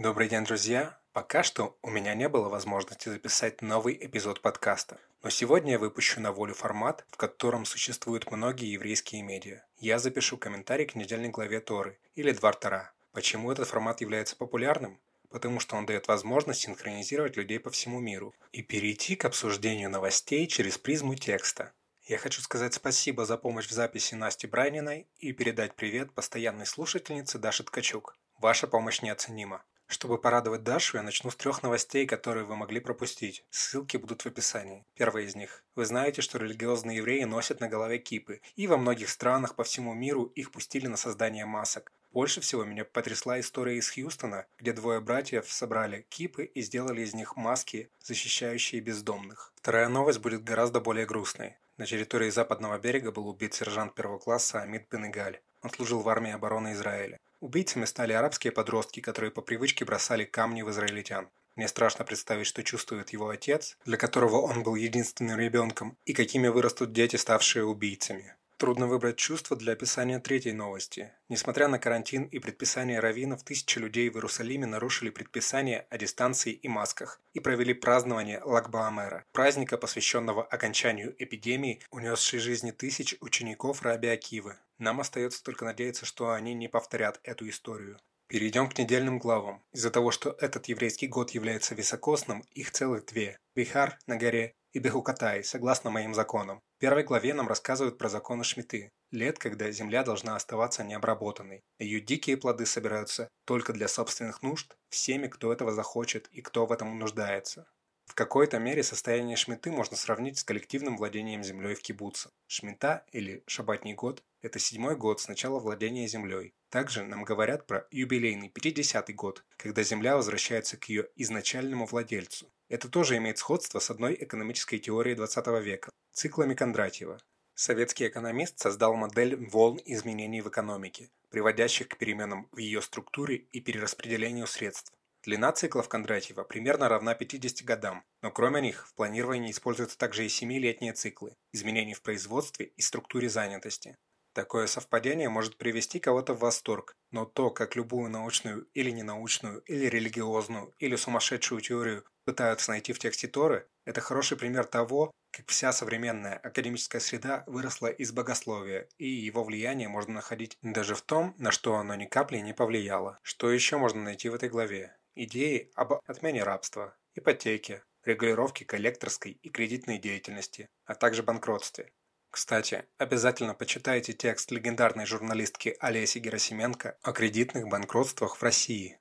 Добрый день, друзья! Пока что у меня не было возможности записать новый эпизод подкаста, но сегодня я выпущу на волю формат, в котором существуют многие еврейские медиа. Я запишу комментарий к недельной главе Торы или Двар Тора. Почему этот формат является популярным? Потому что он дает возможность синхронизировать людей по всему миру и перейти к обсуждению новостей через призму текста. Я хочу сказать спасибо за помощь в записи Насти Брайниной и передать привет постоянной слушательнице Даше Ткачук. Ваша помощь неоценима. Чтобы порадовать Дашу, я начну с трех новостей, которые вы могли пропустить. Ссылки будут в описании. Первая из них. Вы знаете, что религиозные евреи носят на голове кипы, и во многих странах по всему миру их пустили на создание масок. Больше всего меня потрясла история из Хьюстона, где двое братьев собрали кипы и сделали из них маски, защищающие бездомных. Вторая новость будет гораздо более грустной. На территории западного берега был убит сержант первого класса Амид Бенегаль. Он служил в армии обороны Израиля. Убийцами стали арабские подростки, которые по привычке бросали камни в израильтян. Мне страшно представить, что чувствует его отец, для которого он был единственным ребенком, и какими вырастут дети, ставшие убийцами. Трудно выбрать чувство для описания третьей новости. Несмотря на карантин и предписания раввинов, тысячи людей в Иерусалиме нарушили предписания о дистанции и масках и провели празднование Лагбаамера, праздника, посвященного окончанию эпидемии, унесшей жизни тысяч учеников Раби Акивы. Нам остается только надеяться, что они не повторят эту историю. Перейдем к недельным главам. Из-за того, что этот еврейский год является високосным, их целых две – Бихар на горе и Бехукатай, согласно моим законам. В первой главе нам рассказывают про законы Шмиты, лет, когда земля должна оставаться необработанной. Ее дикие плоды собираются только для собственных нужд, всеми, кто этого захочет и кто в этом нуждается. В какой-то мере состояние Шмиты можно сравнить с коллективным владением землей в кибуце. Шмита, или шабатний год, это седьмой год с начала владения землей. Также нам говорят про юбилейный 50-й год, когда земля возвращается к ее изначальному владельцу. Это тоже имеет сходство с одной экономической теорией 20 века – циклами Кондратьева. Советский экономист создал модель волн изменений в экономике, приводящих к переменам в ее структуре и перераспределению средств. Длина циклов Кондратьева примерно равна 50 годам, но кроме них в планировании используются также и 7-летние циклы изменений в производстве и структуре занятости. Такое совпадение может привести кого-то в восторг, но то, как любую научную или ненаучную, или религиозную, или сумасшедшую теорию пытаются найти в тексте Торы, это хороший пример того, как вся современная академическая среда выросла из богословия, и его влияние можно находить даже в том, на что оно ни капли не повлияло. Что еще можно найти в этой главе? идеи об отмене рабства, ипотеке, регулировке коллекторской и кредитной деятельности, а также банкротстве. Кстати, обязательно почитайте текст легендарной журналистки Олеси Герасименко о кредитных банкротствах в России.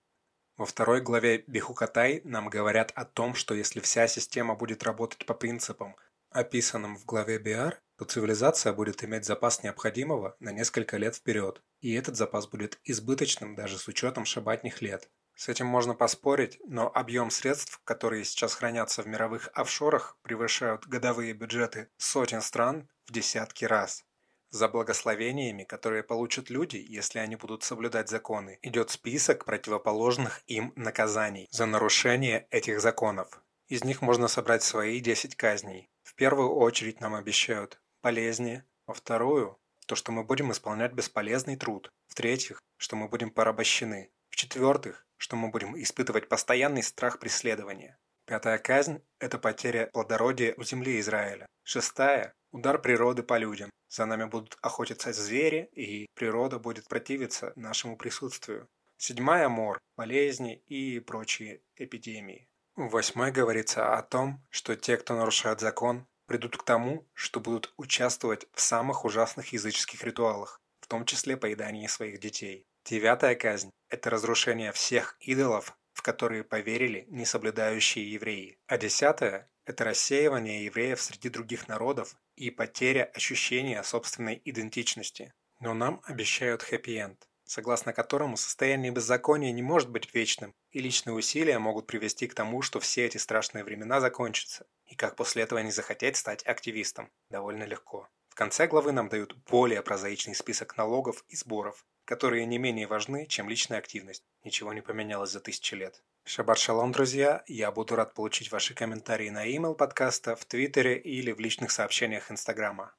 Во второй главе Бихукатай нам говорят о том, что если вся система будет работать по принципам, описанным в главе Биар, то цивилизация будет иметь запас необходимого на несколько лет вперед, и этот запас будет избыточным даже с учетом шабатних лет. С этим можно поспорить, но объем средств, которые сейчас хранятся в мировых офшорах, превышают годовые бюджеты сотен стран в десятки раз. За благословениями, которые получат люди, если они будут соблюдать законы, идет список противоположных им наказаний за нарушение этих законов. Из них можно собрать свои 10 казней. В первую очередь нам обещают болезни, во вторую – то, что мы будем исполнять бесполезный труд, в-третьих, что мы будем порабощены, в-четвертых, что мы будем испытывать постоянный страх преследования. Пятая казнь – это потеря плодородия у земли Израиля. Шестая – удар природы по людям. За нами будут охотиться звери, и природа будет противиться нашему присутствию. Седьмая – мор, болезни и прочие эпидемии. В восьмой говорится о том, что те, кто нарушает закон, придут к тому, что будут участвовать в самых ужасных языческих ритуалах, в том числе поедании своих детей. Девятая казнь – это разрушение всех идолов, в которые поверили несоблюдающие евреи. А десятая – это рассеивание евреев среди других народов и потеря ощущения собственной идентичности. Но нам обещают хэппи-энд, согласно которому состояние беззакония не может быть вечным, и личные усилия могут привести к тому, что все эти страшные времена закончатся, и как после этого не захотеть стать активистом. Довольно легко. В конце главы нам дают более прозаичный список налогов и сборов, которые не менее важны, чем личная активность. Ничего не поменялось за тысячи лет. Шаббат шалом, друзья! Я буду рад получить ваши комментарии на e-mail подкаста, в Твиттере или в личных сообщениях Инстаграма.